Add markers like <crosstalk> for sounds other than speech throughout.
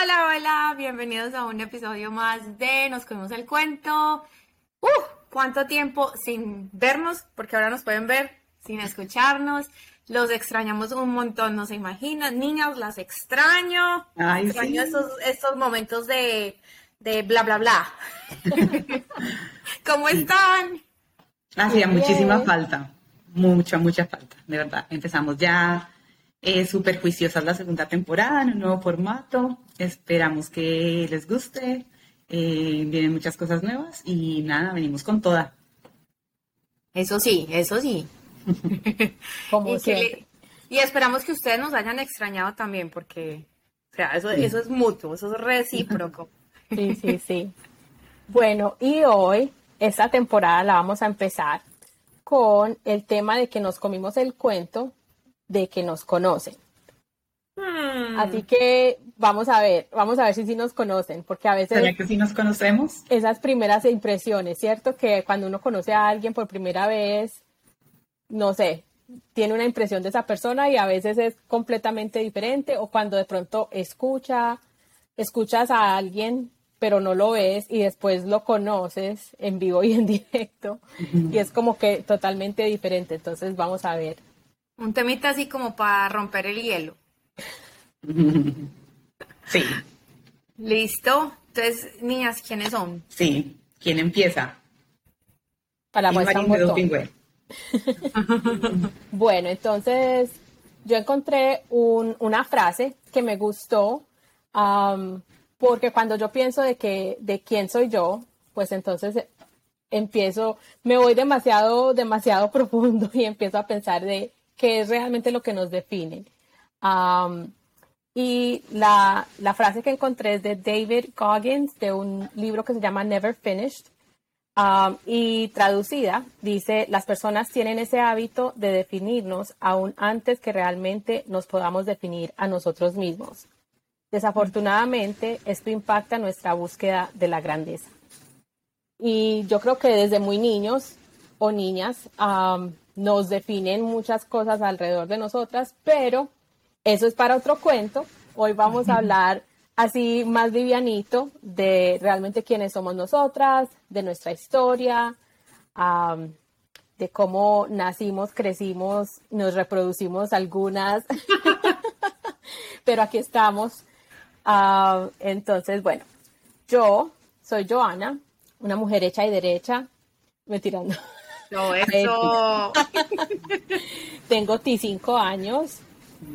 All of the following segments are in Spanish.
Hola, hola, bienvenidos a un episodio más de Nos Comimos el Cuento. ¡Uf! ¿Cuánto tiempo sin vernos? Porque ahora nos pueden ver sin escucharnos. Los extrañamos un montón, no se imaginan. Niñas, las extraño. Ay, extraño sí. estos, estos momentos de, de bla, bla, bla. <laughs> ¿Cómo están? Hacía muchísima falta, mucha, mucha falta, de verdad. Empezamos ya eh, súper juiciosas la segunda temporada, en un nuevo formato. Esperamos que les guste. Eh, vienen muchas cosas nuevas y nada, venimos con toda. Eso sí, eso sí. <laughs> Como Y, que siempre. le- y esperamos que ustedes nos hayan extrañado también, porque, o sea, eso, eso es mutuo, eso es recíproco. <laughs> Sí, sí, sí. Bueno, y hoy, esta temporada la vamos a empezar con el tema de que nos comimos el cuento de que nos conocen. Hmm. Así que vamos a ver, vamos a ver si sí nos conocen, porque a veces ¿Será que sí nos conocemos? esas primeras impresiones, ¿cierto? Que cuando uno conoce a alguien por primera vez, no sé, tiene una impresión de esa persona y a veces es completamente diferente o cuando de pronto escucha, escuchas a alguien pero no lo ves y después lo conoces en vivo y en <laughs> directo y es como que totalmente diferente. Entonces vamos a ver. Un temita así como para romper el hielo. <laughs> Sí, ¿Listo? Entonces, niñas, ¿quiénes son? sí. ¿Quién empieza? Para la muestra un botón. <laughs> Bueno, entonces yo encontré un- una frase que me gustó porque cuando yo pienso de que de quién soy yo, pues entonces eh, empiezo, me voy demasiado, demasiado <laughs> profundo y empiezo a pensar de qué es realmente lo que nos define. Y la, la frase que encontré es de David Goggins, de un libro que se llama Never Finished. Y traducida, dice, las personas tienen ese hábito de definirnos aún antes que realmente nos podamos definir a nosotros mismos. Desafortunadamente, esto impacta nuestra búsqueda de la grandeza. Y yo creo que desde muy niños o niñas nos definen muchas cosas alrededor de nosotras, pero eso es para otro cuento. Hoy vamos a <laughs> hablar así más livianito de realmente quiénes somos nosotras, de nuestra historia, de cómo nacimos, crecimos, nos reproducimos algunas, <laughs> pero aquí estamos. Am, entonces, bueno, yo soy Joana, una mujer hecha y derecha, me tirando. No, eso. <laughs> Tengo T5 años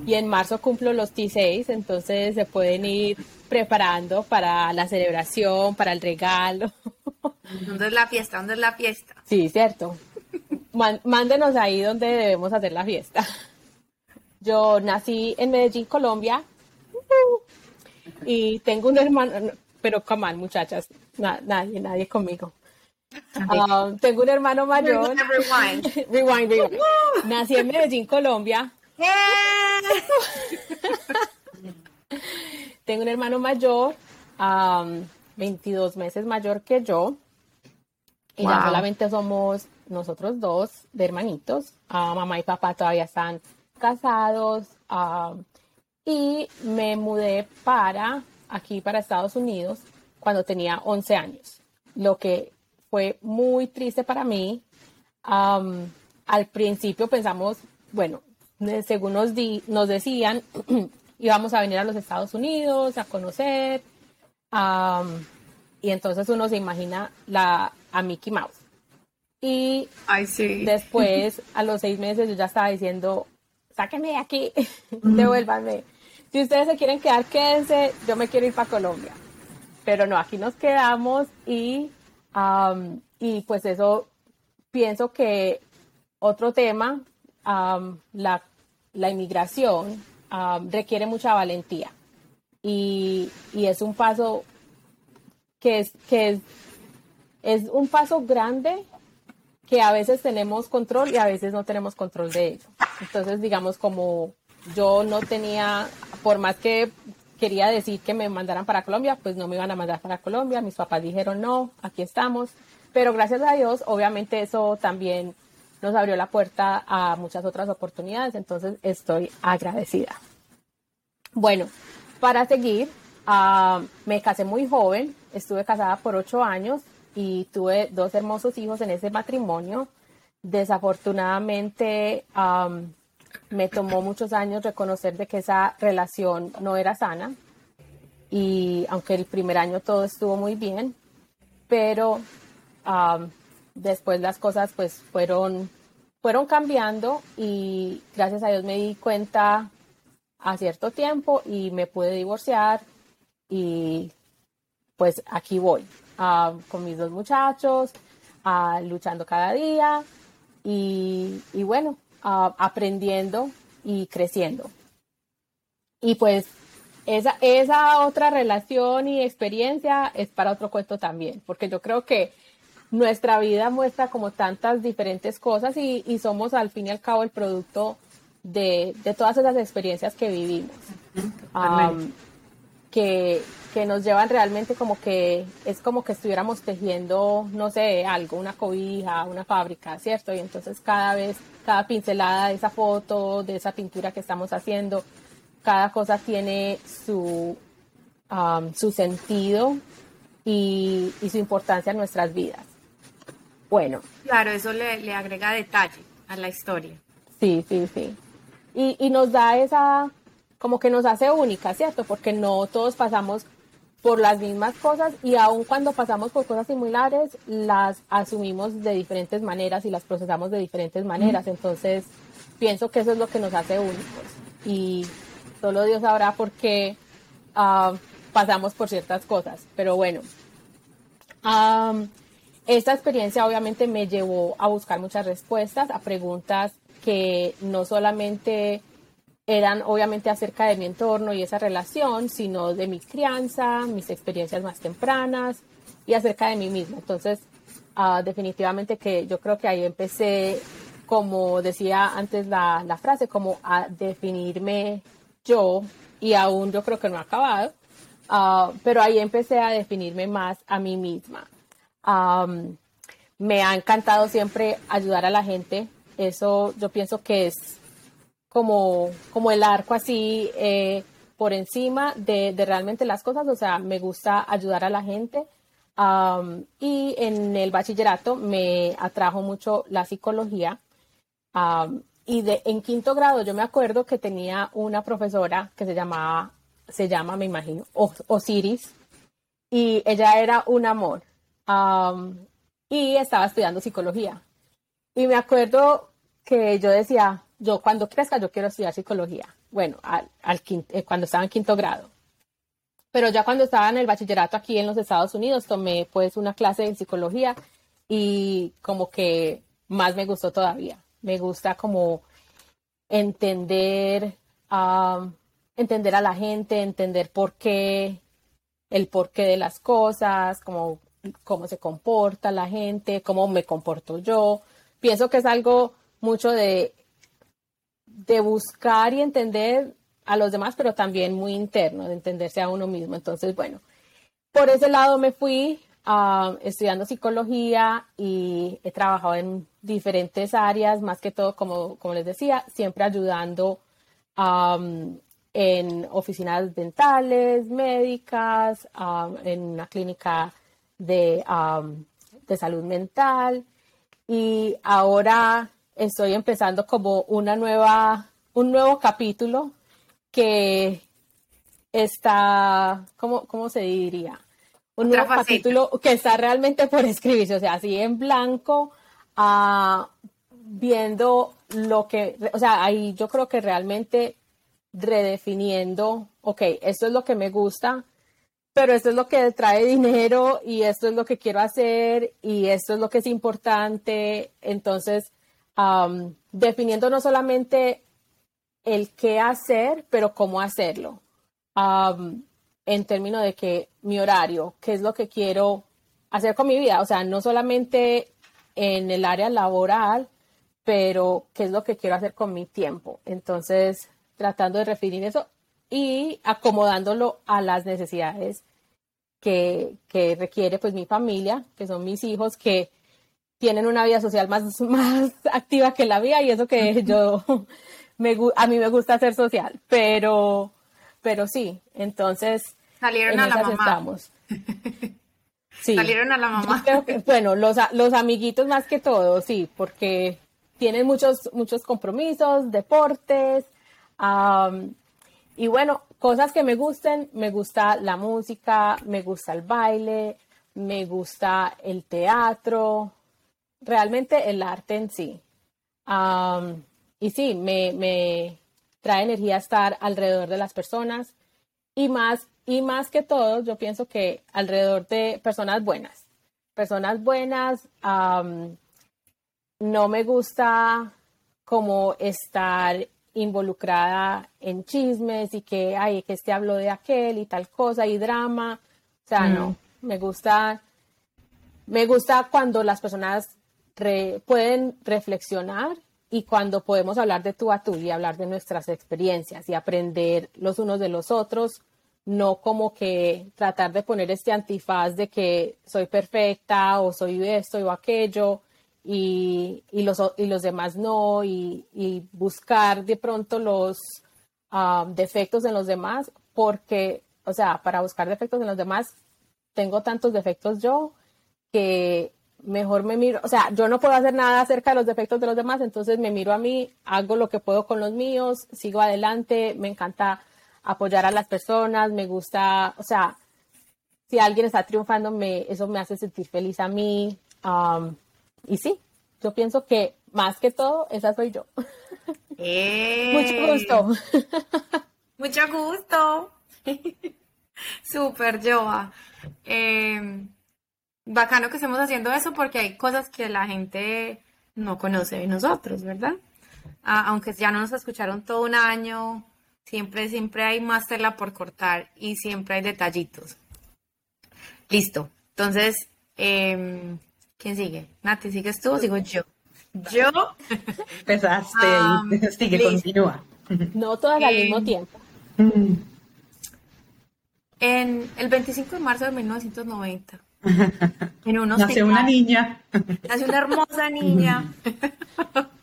y en marzo cumplo los T6, entonces se pueden ir preparando para la celebración, para el regalo. <laughs> ¿Dónde es la fiesta? ¿Dónde es la fiesta? Sí, cierto. Mándenos ahí donde debemos hacer la fiesta. Yo nací en Medellín, Colombia, y tengo un hermano, pero come on, muchachas, na- nadie, nadie conmigo. Um, tengo un hermano mayor. <laughs> Rewind. rewind, rewind. <laughs> Nací en Medellín, Colombia. <laughs> Tengo un hermano mayor, am, 22 meses mayor que yo. Y ya solamente somos nosotros dos de hermanitos. Ah, mamá y papá todavía están casados. y me mudé para aquí, para Estados Unidos, cuando tenía 11 años. Lo que fue muy triste para mí. Al principio pensamos, bueno, según nos, di- nos decían, <clears throat> íbamos a venir a los Estados Unidos a conocer. am, y entonces uno se imagina la, a Mickey Mouse. Y después, <laughs> a los seis meses, yo ya estaba diciendo, sáquenme de aquí, <laughs> devuélvanme. Si ustedes se quieren quedar, quédense, yo me quiero ir para Colombia. Pero no, aquí nos quedamos y, am, y pues eso, pienso que otro tema, am, la, la inmigración, am, requiere mucha valentía. Y, y es un paso que es, que es, es un paso grande que a veces tenemos control y a veces no tenemos control de ello. Entonces, digamos, como yo no tenía, por más que quería decir que me mandaran para Colombia, pues no me iban a mandar para Colombia. Mis papás dijeron, no, aquí estamos. Pero gracias a Dios, obviamente eso también nos abrió la puerta a muchas otras oportunidades. Entonces, estoy agradecida. Bueno, para seguir, Ah, me casé muy joven, estuve casada por ocho años y tuve dos hermosos hijos en ese matrimonio. Desafortunadamente, me tomó muchos años reconocer de que esa relación no era sana. Y aunque el primer año todo estuvo muy bien, pero después las cosas pues fueron, fueron cambiando y gracias a Dios me di cuenta a cierto tiempo y me pude divorciar y pues aquí voy con mis dos muchachos, luchando cada día y, y bueno, aprendiendo y creciendo. Y pues esa, esa otra relación y experiencia es para otro cuento también, porque yo creo que nuestra vida muestra como tantas diferentes cosas y, y somos al fin y al cabo el producto de, de todas esas experiencias que vivimos. que, que, nos llevan realmente como que es como que estuviéramos tejiendo, no sé, algo, una cobija, una fábrica, ¿cierto? Y entonces cada vez, cada pincelada de esa foto, de esa pintura que estamos haciendo, cada cosa tiene su, su sentido y, y su importancia en nuestras vidas bueno. Claro, eso le, agrega detalle a la historia. Sí, sí, sí. Y, y nos da esa, como que nos hace única, ¿cierto? Porque no todos pasamos por las mismas cosas y aun cuando pasamos por cosas similares, las asumimos de diferentes maneras y las procesamos de diferentes maneras. Entonces, pienso que eso es lo que nos hace únicos. Y solo Dios sabrá por qué ah, pasamos por ciertas cosas. Pero bueno, esta experiencia obviamente me llevó a buscar muchas respuestas a preguntas que no solamente eran obviamente acerca de mi entorno y esa relación, sino de mi crianza, mis experiencias más tempranas y acerca de mí misma. Entonces, ah, definitivamente que yo creo que ahí empecé, como decía antes la, frase, como a definirme yo y aún yo creo que no ha acabado, uh, pero ahí empecé a definirme más a mí misma me ha encantado siempre ayudar a la gente. Eso yo pienso que es como, como el arco así eh, por encima de, realmente las cosas. O sea, me gusta ayudar a la gente. y en el bachillerato me atrajo mucho la psicología. y de, en quinto grado yo me acuerdo que tenía una profesora que se llamaba, se llama, me imagino, Osiris. Y ella era un amor y estaba estudiando psicología. Y me acuerdo que yo decía, yo cuando crezca yo quiero estudiar psicología. Bueno, al, eh, cuando estaba en quinto grado. Pero ya cuando estaba en el bachillerato aquí en los Estados Unidos, tomé pues una clase de psicología y como que más me gustó todavía. Me gusta como entender, entender a la gente, entender por qué, el porqué de las cosas, como cómo se comporta la gente, cómo me comporto yo. Pienso que es algo mucho de, de buscar y entender a los demás, pero también muy interno, de entenderse a uno mismo. Entonces, bueno, por ese lado me fui uh, estudiando psicología y he trabajado en diferentes áreas, más que todo, como, como les decía, siempre ayudando en oficinas dentales, médicas, en una clínica de, de salud mental y ahora estoy empezando como una nueva, un nuevo capítulo que está, ¿cómo, cómo se diría? Un nuevo capítulo que está realmente por <laughs> escribirse, o sea, así en blanco, uh, viendo lo que, o sea, ahí yo creo que realmente redefiniendo, ok, esto es lo que me gusta, pero esto es lo que trae dinero y esto es lo que quiero hacer y esto es lo que es importante. Entonces, definiendo no solamente el qué hacer, pero cómo hacerlo. en términos de que mi horario, qué es lo que quiero hacer con mi vida. O sea, no solamente en el área laboral, pero qué es lo que quiero hacer con mi tiempo. Entonces, tratando de definir eso y acomodándolo a las necesidades que, que, requiere pues mi familia, que son mis hijos, que tienen una vida social más, más activa que la mía y eso que yo, me, a mí me gusta ser social, pero, pero sí, entonces... Salieron en a la mamá. estamos. <laughs> Sí. Salieron a la mamá. que, bueno, los, los amiguitos más que todo, sí, porque tienen muchos, muchos compromisos, deportes, y bueno, cosas que me gusten, me gusta la música, me gusta el baile, me gusta el teatro, realmente el arte en sí. Y sí, me, me trae energía estar alrededor de las personas y más, y más que todo, yo pienso que alrededor de personas buenas. Personas buenas, no me gusta como estar involucrada en chismes y que, ay, que este habló de aquel y tal cosa y drama. O sea, no, me gusta, me gusta cuando las personas pueden reflexionar y cuando podemos hablar de tú a tú y hablar de nuestras experiencias y aprender los unos de los otros, no como que tratar de poner este antifaz de que soy perfecta o soy esto o aquello y, y los, y los demás no y, buscar de pronto los ah, defectos en los demás porque, o sea, para buscar defectos en los demás, tengo tantos defectos yo que mejor me miro, o sea, yo no puedo hacer nada acerca de los defectos de los demás, entonces me miro a mí, hago lo que puedo con los míos, sigo adelante, me encanta apoyar a las personas, me gusta, o sea, si alguien está triunfando, me, eso me hace sentir feliz a mí. um, y sí, yo pienso que más que todo, esa soy yo. <laughs> Mucho gusto. <laughs> Mucho gusto. <laughs> Súper, Joa. Eh, bacano que estemos haciendo eso porque hay cosas que la gente no conoce de nosotros, ¿verdad? Ah, aunque ya no nos escucharon todo un año, siempre, siempre hay más tela por cortar y siempre hay detallitos. Listo. Entonces, em, ¿quién sigue? Nati, ¿sigues tú o sigo yo? Yo. Empezaste y <laughs> sigue, listo. continúa. No todas al mismo tiempo. En el 25 de marzo de 1990, <laughs> en un Nació hospital, una niña. nació una hermosa niña. <laughs> <laughs>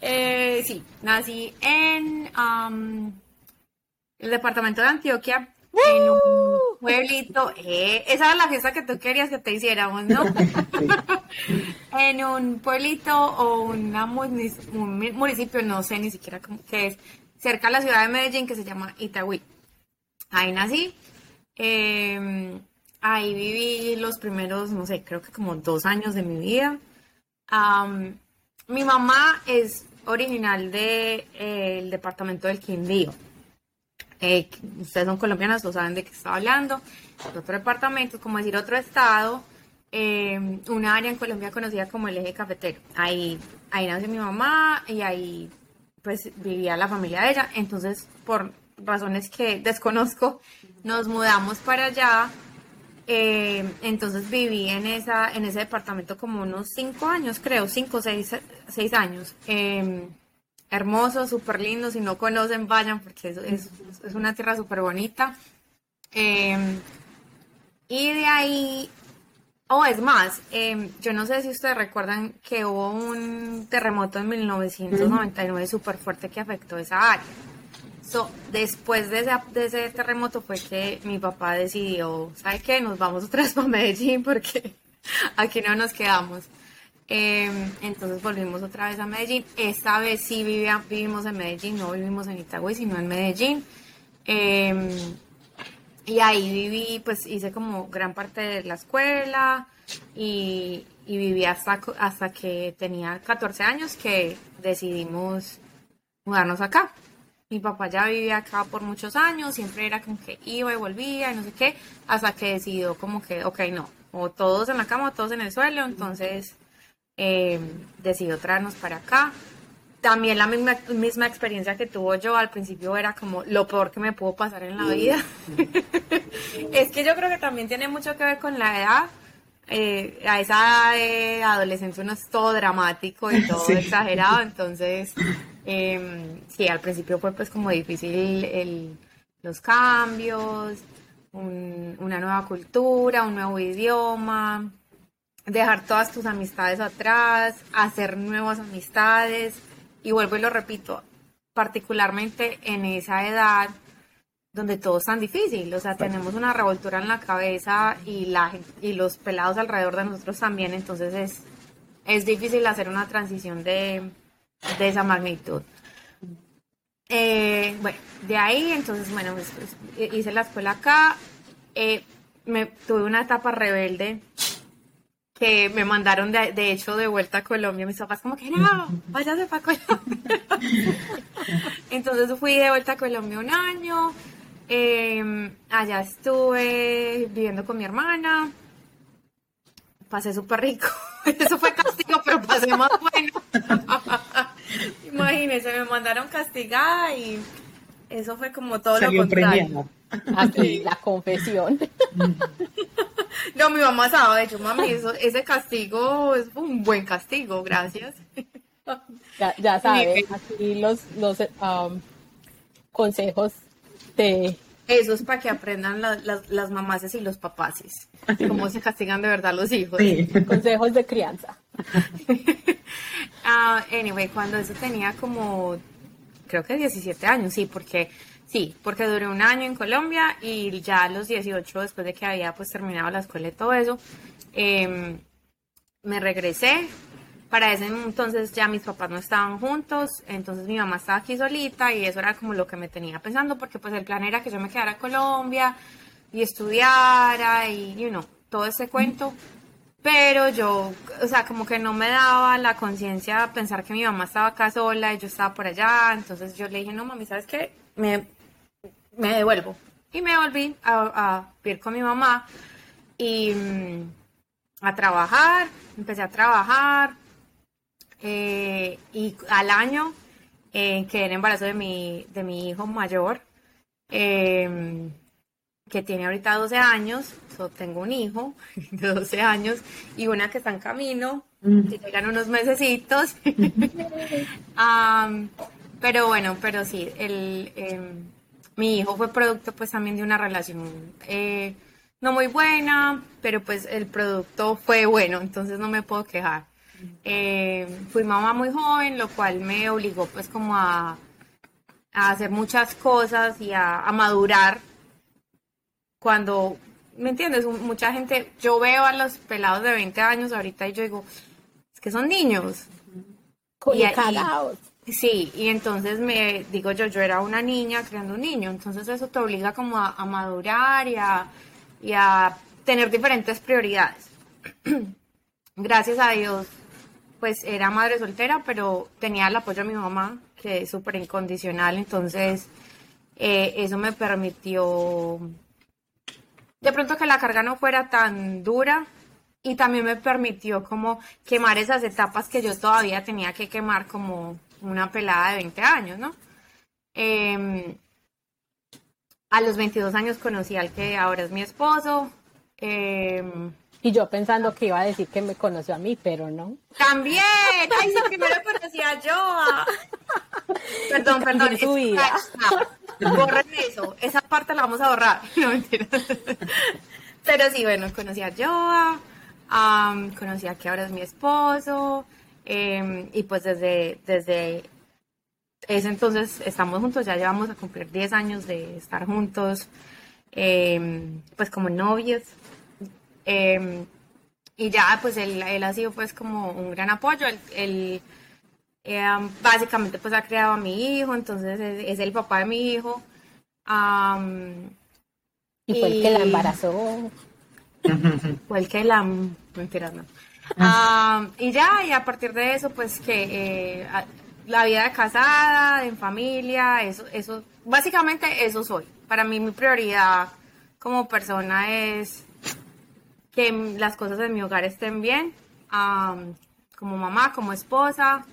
Eh, sí, nací en am, el departamento de Antioquia, en un pueblito. eh, esa era la fiesta que tú querías que te hiciéramos, ¿no? en un pueblito o una un municipio, no sé ni siquiera cómo que es, cerca de la ciudad de Medellín, que se llama Itagüí. Ahí nací. eh, ahí viví los primeros, no sé, creo que como dos años de mi vida. Am, mi mamá es original del departamento del Quindío. Eh, ustedes son colombianas, lo saben de qué estaba hablando. Otro departamento, como decir otro estado, eh, una área en Colombia conocida como el eje cafetero. Ahí, ahí nació mi mamá y ahí pues vivía la familia de ella. Entonces, por razones que desconozco, nos mudamos para allá. Eh, entonces viví en esa en ese departamento como unos cinco años, creo, cinco, seis, seis años. Eh, hermoso, súper lindo. Si no conocen, vayan porque es, es, es una tierra súper bonita. Eh, y de ahí, oh, es más, eh, yo no sé si ustedes recuerdan que hubo un terremoto en 1999 súper fuerte que afectó esa área. So, después de ese, terremoto fue que mi papá decidió, ¿sabe qué? Nos vamos otra vez <laughs> para Medellín porque aquí no nos quedamos. Eh, entonces volvimos otra vez a Medellín. Esta vez sí vivía- vivimos en Medellín, no vivimos en Itagüí, sino en Medellín. Eh, y ahí viví, pues hice como gran parte de la escuela y, viví hasta, hasta que tenía 14 años que decidimos mudarnos acá. Mi papá ya vivía acá por muchos años, siempre era como que iba y volvía y no sé qué, hasta que decidió como que, ok, no, o todos en la cama o todos en el suelo, entonces eh, decidió traernos para acá. También la misma, misma experiencia que tuvo yo al principio era como lo peor que me pudo pasar en la vida. <laughs> es que yo creo que también tiene mucho que ver con la edad. Eh, a esa edad de adolescencia uno es todo dramático y <laughs> todo Sí. exagerado, entonces eh, sí, al principio fue pues como difícil el- los cambios, un- una nueva cultura, un nuevo idioma, dejar todas tus amistades atrás, hacer nuevas amistades y vuelvo y lo repito, particularmente en esa edad donde todo es tan difícil, o sea, tenemos una revoltura en la cabeza y, la, y los pelados alrededor de nosotros también, entonces es, es difícil hacer una transición de, de esa magnitud. Eh, bueno, de ahí, entonces, bueno, pues, pues, hice la escuela acá, eh, me tuve una etapa rebelde que me mandaron de, de, hecho de vuelta a Colombia. Mis papás como que no, <laughs> váyase para Colombia. <laughs> Entonces fui de vuelta a Colombia un año. Eh, allá estuve viviendo con mi hermana. Pasé súper rico. <laughs> Eso fue castigo, pero pasé más bueno. <laughs> Imagínense, me mandaron castigada y eso fue como todo lo contrario. Aquí la confesión. <laughs> No, mi mamá sabe, de hecho, mami, eso, ese castigo es un buen castigo, gracias. Ya, ya sabe, aquí los, los um, consejos de... Eso es para que aprendan la, las, las mamases y los papaces, cómo se castigan de verdad los hijos. <laughs> Consejos de crianza. uh, <laughs> anyway, cuando eso tenía como, creo que 17 años, sí, porque Sí, porque duré un año en Colombia y ya a los 18, después de que había pues terminado la escuela y todo eso, eh, me regresé. Para ese entonces ya mis papás no estaban juntos, entonces mi mamá estaba aquí solita y eso era como lo que me tenía pensando, porque pues el plan era que yo me quedara en Colombia y estudiara y, you know, todo ese cuento. Pero yo, o sea, como que no me daba la conciencia pensar que mi mamá estaba acá sola y yo estaba por allá. Entonces yo le dije, no, mami, ¿sabes qué? Me, me devuelvo. Y me volví a, a vivir con mi mamá y mm, a trabajar, empecé a trabajar eh, y al año eh, quedé en embarazo de mi, de mi hijo mayor, eh, que tiene ahorita 12 años, so, tengo un hijo <laughs> de 12 años y una que está en camino, que llegan unos mesecitos. <laughs> um, pero bueno, pero sí, el... em, mi hijo fue producto pues también de una relación eh, no muy buena, pero pues el producto fue bueno, entonces no me puedo quejar. Eh, fui mamá muy joven, lo cual me obligó pues como a, a hacer muchas cosas y a, a, madurar cuando, ¿me entiendes? Mucha gente, yo veo a los pelados de 20 años ahorita y yo digo, es que son niños. Y, y, Sí, y entonces me digo yo, yo era una niña creando un niño, entonces eso te obliga como a, a madurar y a, y a, tener diferentes prioridades. <clears throat> Gracias a Dios, pues era madre soltera, pero tenía el apoyo de mi mamá, que es súper incondicional, entonces eh, eso me permitió de pronto que la carga no fuera tan dura y también me permitió como quemar esas etapas que yo todavía tenía que quemar como una pelada de 20 años, ¿no? Eh, a los 22 años conocí al que ahora es mi esposo. Eh, y yo pensando que iba a decir que me conoció a mí, pero no. También, ay, sí, primero conocí a yo. <laughs> Perdón, perdón. su vida. Borren eso, esa parte la vamos a borrar. <laughs> No, mentira. Pero sí, bueno, conocí a Joa, um, conocí a que ahora es mi esposo, eh, y pues desde, desde ese entonces estamos juntos, ya llevamos a cumplir 10 años de estar juntos, eh, pues como novios. Eh, y ya, pues él, él, ha sido pues como un gran apoyo. Él, él básicamente pues ha creado a mi hijo, entonces es, es el papá de mi hijo. Um, y fue y, el que la embarazó. <laughs> Fue el que la... Mentiras, no. Um, y ya, y a partir de eso, pues que eh, la vida de casada, en familia, eso, eso, básicamente eso soy. Para mí mi prioridad como persona es que las cosas en mi hogar estén bien, um, como mamá, como esposa,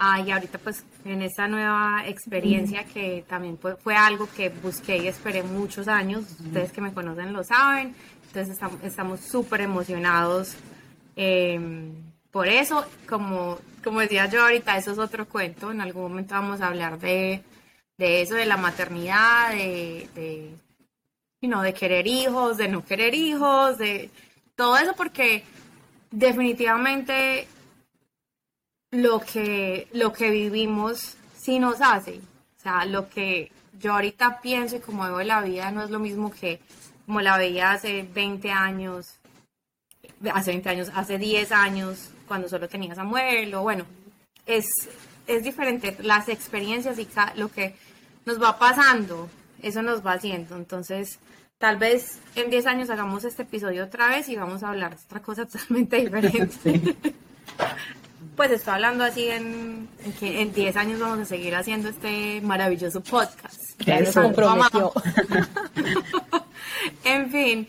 uh, y ahorita pues en esta nueva experiencia que también fue, fue, algo que busqué y esperé muchos años, ustedes que me conocen lo saben, entonces estamos súper emocionados eh, por eso, como, como decía yo ahorita, eso es otro cuento. En algún momento vamos a hablar de, de eso, de la maternidad, de, de, you know, de querer hijos, de no querer hijos, de todo eso, porque definitivamente lo que, lo que vivimos sí nos hace. O sea, lo que yo ahorita pienso y como veo la vida no es lo mismo que como la veía hace 20 años, hace 20 años, hace 10 años, cuando solo tenía Samuel, o bueno, es, es diferente. Las experiencias y lo que nos va pasando, eso nos va haciendo. Entonces, tal vez en 10 años hagamos este episodio otra vez y vamos a hablar de otra cosa <laughs> totalmente diferente. pues estoy hablando así en, que en 10 años vamos a seguir haciendo este maravilloso podcast. Ya nos comprometió. <laughs> en fin,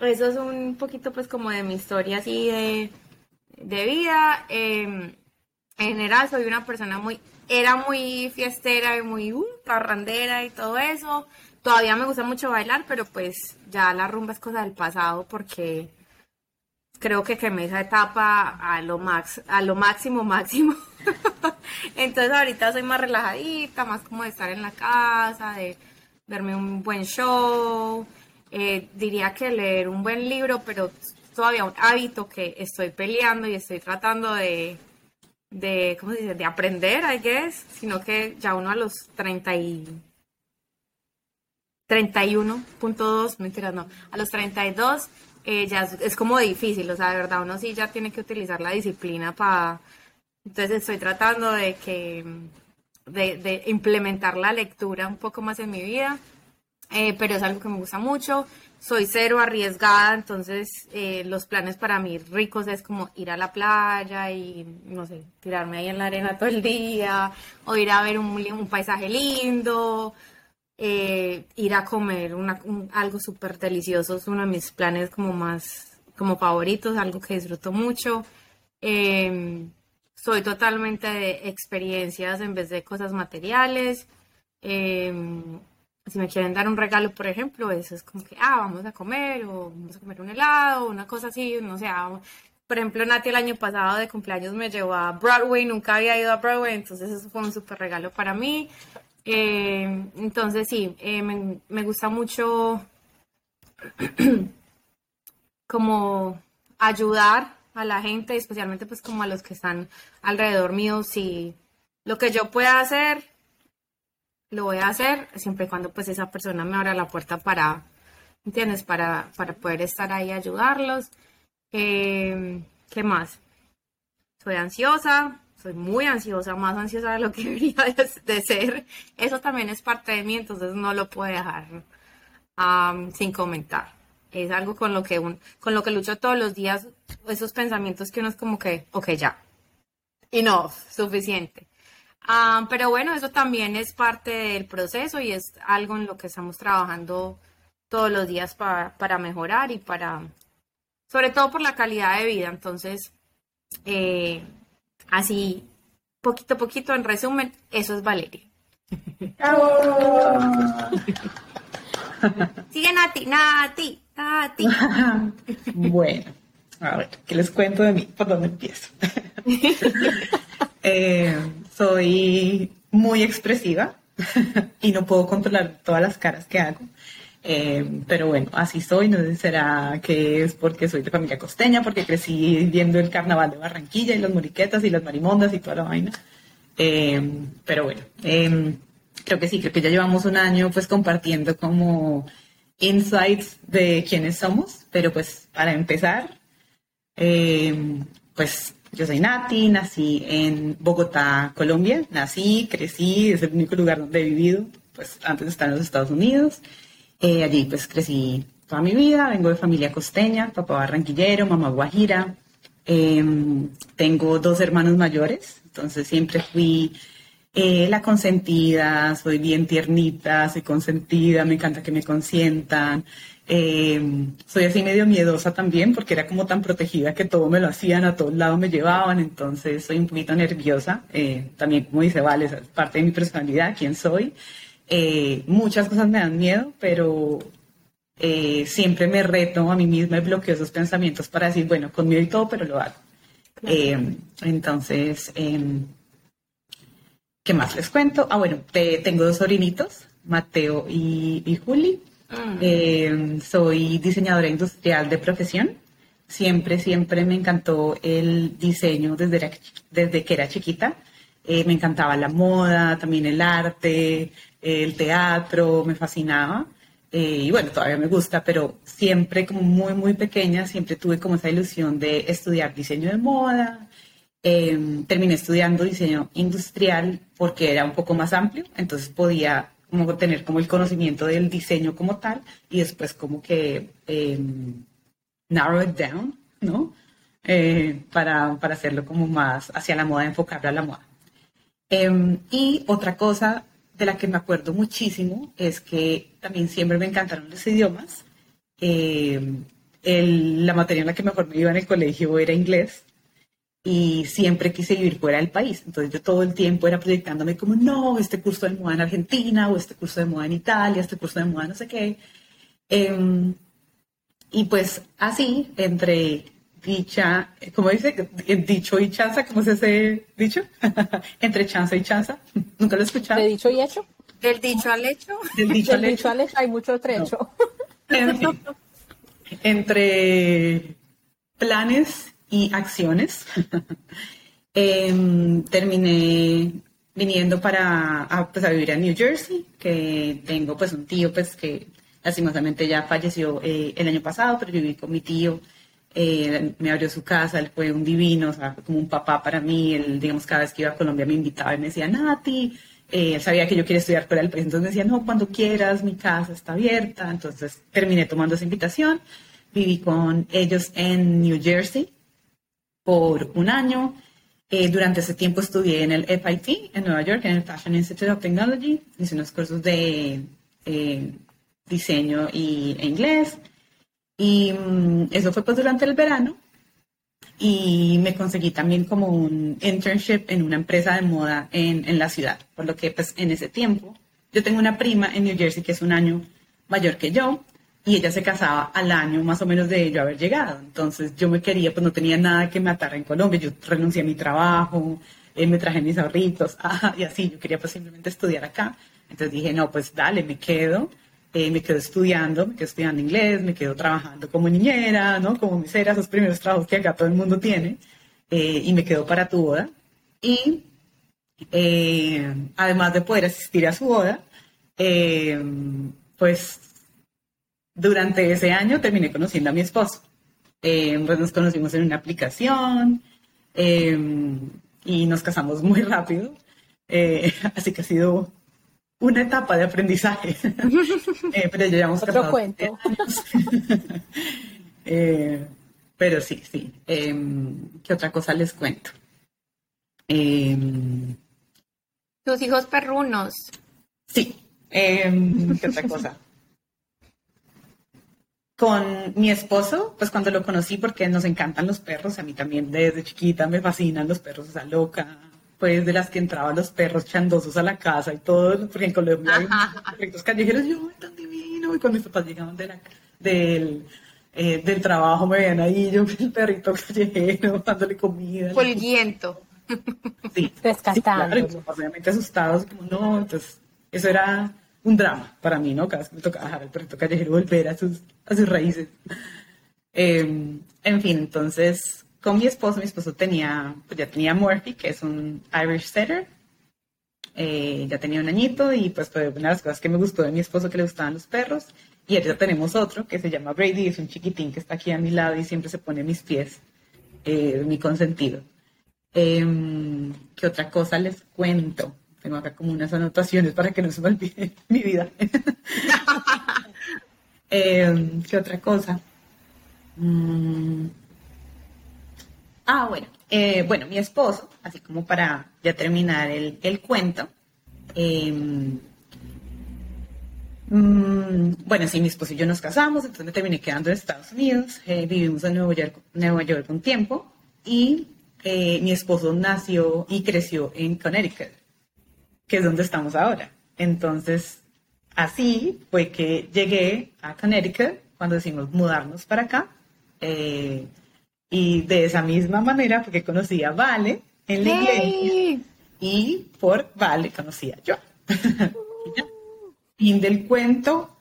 eso es un poquito pues como de mi historia así de, de vida. Em, en general soy una persona muy, era muy fiestera y muy uh, parrandera y todo eso. Todavía me gusta mucho bailar, pero pues ya la rumba es cosa del pasado porque creo que quemé esa etapa a lo, max, a lo máximo, máximo. <laughs> Entonces ahorita soy más relajadita, más como de estar en la casa, de verme un buen show. Eh, diría que leer un buen libro, pero todavía un hábito que estoy peleando y estoy tratando de, de ¿cómo se dice? De aprender, I guess, sino que ya uno a los 30 y 31.2, mentiras, no, a los 32 eh, ya es, como difícil, o sea, de verdad uno sí ya tiene que utilizar la disciplina para... Entonces estoy tratando de que... De, implementar la lectura un poco más en mi vida, eh, pero es algo que me gusta mucho. Soy cero arriesgada, entonces eh, los planes para mí ricos es como ir a la playa y, no sé, tirarme ahí en la arena todo el día, o ir a ver un paisaje lindo, eh, ir a comer algo súper delicioso es uno de mis planes como más, como favoritos, algo que disfruto mucho. Em, soy totalmente de experiencias en vez de cosas materiales. Em, si me quieren dar un regalo, por ejemplo, eso es como que, ah, vamos a comer o vamos a comer un helado, una cosa así, no sé. Ah, por ejemplo, Nati el año pasado de cumpleaños me llevó a Broadway, nunca había ido a Broadway, entonces eso fue un súper regalo para mí. Eh, entonces sí, eh, me, gusta mucho <clears throat> como ayudar a la gente, especialmente pues como a los que están alrededor mío, si lo que yo pueda hacer, lo voy a hacer, siempre y cuando pues esa persona me abra la puerta para, ¿entiendes? Para, para poder estar ahí y ayudarlos. Eh, ¿Qué más? Soy ansiosa, soy muy ansiosa, más ansiosa de lo que <laughs> debería de, ser. Eso también es parte de mí, entonces no lo puedo dejar sin comentar. Es algo con lo que un, con lo que lucho todos los días, esos pensamientos que uno es como que, ok, ya, enough, suficiente. pero bueno, eso también es parte del proceso y es algo en lo que estamos trabajando todos los días para, para mejorar y para, sobre todo por la calidad de vida. Entonces, eh, Así, poquito a poquito, en resumen, eso es Valeria. <laughs> Sigue Nati, Nati, Nati. <laughs> bueno, a ver, ¿qué les cuento de mí? ¿Por dónde empiezo? <laughs> Eh, soy muy expresiva y no puedo controlar todas las caras que hago. Eh, pero bueno, así soy, no sé será que es porque soy de familia costeña, porque crecí viendo el carnaval de Barranquilla y las moriquetas y las marimondas y toda la vaina. Eh, pero bueno, eh, creo que sí, creo que ya llevamos un año pues compartiendo como insights de quiénes somos, pero pues para empezar, pues yo soy Nati, nací en Bogotá, Colombia, nací, crecí, es el único lugar donde he vivido, pues antes de estar en los Estados Unidos. Eh, allí pues crecí toda mi vida, vengo de familia costeña, papá barranquillero, mamá guajira. Em, tengo dos hermanos mayores, entonces siempre fui eh, la consentida, soy bien tiernita, soy consentida, me encanta que me consientan. Em, soy así medio miedosa también porque era como tan protegida que todo me lo hacían, a todos lados me llevaban, entonces soy un poquito nerviosa. Eh, también, como dice Vale, es parte de mi personalidad, quién soy. Eh, muchas cosas me dan miedo, pero eh, siempre me reto a mí misma y bloqueo esos pensamientos para decir, bueno, con miedo y todo, pero lo hago. Eh, entonces, em, ¿qué más les cuento? Ah, bueno, tengo dos sobrinitos, Mateo y, Juli. Mm. Em, soy diseñadora industrial de profesión. Siempre, siempre me encantó el diseño desde, desde que era chiquita. me encantaba la moda, también el arte, el teatro, me fascinaba. Eh, y bueno, todavía me gusta, pero siempre como muy, muy pequeña, siempre tuve como esa ilusión de estudiar diseño de moda. Em, terminé estudiando diseño industrial porque era un poco más amplio, entonces podía como tener como el conocimiento del diseño como tal y después como que em, narrow it down, ¿no? Eh, para, para, hacerlo como más hacia la moda, enfocarlo a la moda. Em, y otra cosa de la que me acuerdo muchísimo es que también siempre me encantaron los idiomas. Em, la materia en la que mejor me iba en el colegio era inglés y siempre quise vivir fuera del país. Entonces yo todo el tiempo era proyectándome como, no, este curso de moda en Argentina o este curso de moda en Italia, este curso de moda no sé qué. Em, y pues así, entre dicha, ¿cómo dice? Dicho y chanza, ¿cómo se hace dicho? <laughs> Entre chanza y chanza. <laughs> ¿Nunca lo he escuchado? ¿De dicho y hecho? ¿Del dicho al hecho? Del dicho, al, hecho. hay mucho trecho. Entre planes y acciones, <laughs> em, terminé viniendo para a, pues, a vivir a New Jersey, que tengo pues un tío pues que lastimosamente ya falleció eh, el año pasado, pero viví con mi tío eh, me abrió su casa, él fue un divino, o sea, como un papá para mí, él, digamos, cada vez que iba a Colombia me invitaba y me decía, Nati, eh, él sabía que yo quería estudiar fuera del país, entonces me decía, no, cuando quieras, mi casa está abierta, entonces terminé tomando esa invitación, viví con ellos en New Jersey por un año, eh, durante ese tiempo estudié en el FIT en Nueva York, en el Fashion Institute of Technology, hice unos cursos de diseño y, e inglés, y mm, eso fue pues durante el verano. Y me conseguí también como un internship en una empresa de moda en, en, la ciudad, por lo que pues en ese tiempo yo tengo una prima en New Jersey que es un año mayor que yo y ella se casaba al año más o menos de yo haber llegado, entonces yo me quería, pues no tenía nada que me atara en Colombia, yo renuncié a mi trabajo, eh, me traje mis ahorritos <laughs> ah, y así, yo quería pues simplemente estudiar acá, entonces dije no, pues dale, me quedo eh, me quedo estudiando, me quedo estudiando inglés, me quedo trabajando como niñera, ¿no? Como misera, esos primeros trabajos que acá todo el mundo tiene, eh, y me quedo para tu boda. Y eh, además de poder asistir a su boda, pues durante ese año terminé conociendo a mi esposo. pues nos conocimos en una aplicación y nos casamos muy rápido. <laughs> así que ha sido una etapa de aprendizaje. <laughs> eh, pero ya llevamos Otro cuento. <laughs> eh, pero sí, sí. Eh, ¿Qué otra cosa les cuento? Em, Tus hijos perrunos. Sí. Em, ¿Qué otra cosa? Con mi esposo, pues cuando lo conocí, porque nos encantan los perros, a mí también desde chiquita me fascinan los perros, o sea, loca, pues de las que entraban los perros chandosos a la casa y todo, porque en Colombia hay <laughs> perritos callejeros, yo, tan divino, y cuando mis papás llegaban de la, del, eh, del trabajo me veían ahí, yo, el perrito callejero, <laughs> dándole comida. Polviento. <laughs> Sí, Rescatando. Sí, obviamente asustados, como no, entonces eso era un drama para mí, ¿no? Cada vez que me tocaba dejar al perrito callejero volver a sus, a sus raíces. Em, en fin, entonces con mi esposo, mi esposo tenía, pues ya tenía Murphy, que es un Irish Setter, eh, ya tenía un añito y pues fue una de las cosas que me gustó de mi esposo que le gustaban los perros. Y ahorita tenemos otro que se llama Brady, es un chiquitín que está aquí a mi lado y siempre se pone mis pies, eh, mi consentido. Em, ¿Qué otra cosa les cuento? Tengo acá como unas anotaciones para que no se me olvide <laughs> mi vida. <laughs> Em, ¿Qué otra cosa? Mm, Ah, bueno. Eh, bueno, mi esposo, así como para ya terminar el, el cuento. Em, mm, bueno, sí, mi esposo y yo nos casamos, entonces me terminé quedando en Estados Unidos. Eh, vivimos en Nueva York, Nueva York un tiempo. Y eh, mi esposo nació y creció en Connecticut, que es donde estamos ahora. Entonces, así fue que llegué a Connecticut cuando decidimos mudarnos para acá. Y de esa misma manera porque conocía a Vale en la iglesia y por Vale conocía <laughs> yo. fin del cuento.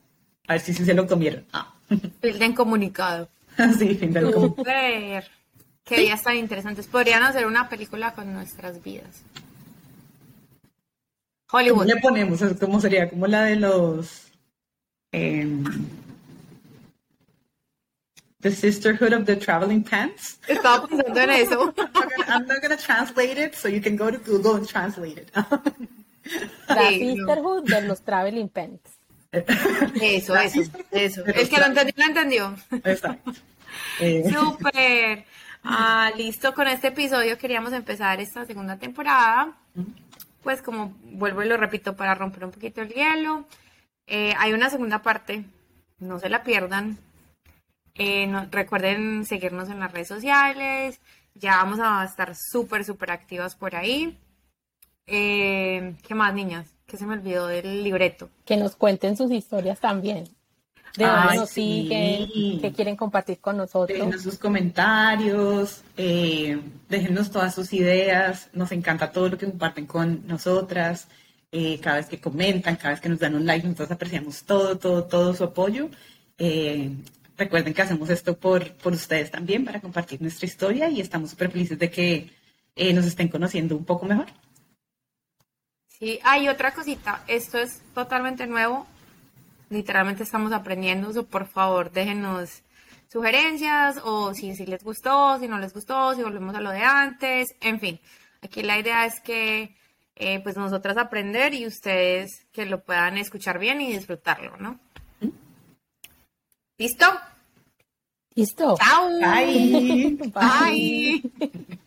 A ver si, se lo comieron. Ah. <laughs> Fin del comunicado. sí, fin del comunicado. Qué días tan interesantes. Podrían hacer una película con nuestras vidas. ¿Cómo Hollywood. le ponemos? ¿Cómo sería? Como la de los... em, the Sisterhood of the Traveling Pants. Estaba pensando en eso. <laughs> I'm not going to translate it, so you can go to Google and translate it. <laughs> La. Sisterhood de los Traveling Pants. Eso, La eso, eso. El que lo entendió, lo entendió. Exacto. <laughs> Eh, Súper. Ah, listo, con este episodio queríamos empezar esta segunda temporada. Pues como vuelvo y lo repito para romper un poquito el hielo. Eh, hay una segunda parte, no se la pierdan. Eh, no- recuerden seguirnos en las redes sociales. Ya vamos a estar súper, súper activas por ahí. Eh, ¿Qué más, niñas? Que se me olvidó del libreto. Que nos cuenten sus historias también. De dónde Ay, nos sí. siguen, qué quieren compartir con nosotros. Déjenos sus comentarios, eh, déjenos todas sus ideas. Nos encanta todo lo que comparten con nosotras. eh, cada vez que comentan, cada vez que nos dan un like, nosotros apreciamos todo, todo, todo su apoyo. Eh, recuerden que hacemos esto por, por ustedes también, para compartir nuestra historia y estamos súper felices de que eh, nos estén conociendo un poco mejor. Sí, hay otra cosita. Esto es totalmente nuevo. Literalmente estamos aprendiendo. So, por favor, déjenos sugerencias o si, si les gustó, si no les gustó, si volvemos a lo de antes. En fin, aquí la idea es que eh, pues nosotras aprender y ustedes que lo puedan escuchar bien y disfrutarlo, ¿no? ¿Listo? ¿Listo? ¡Chao! Bye. Bye. <laughs>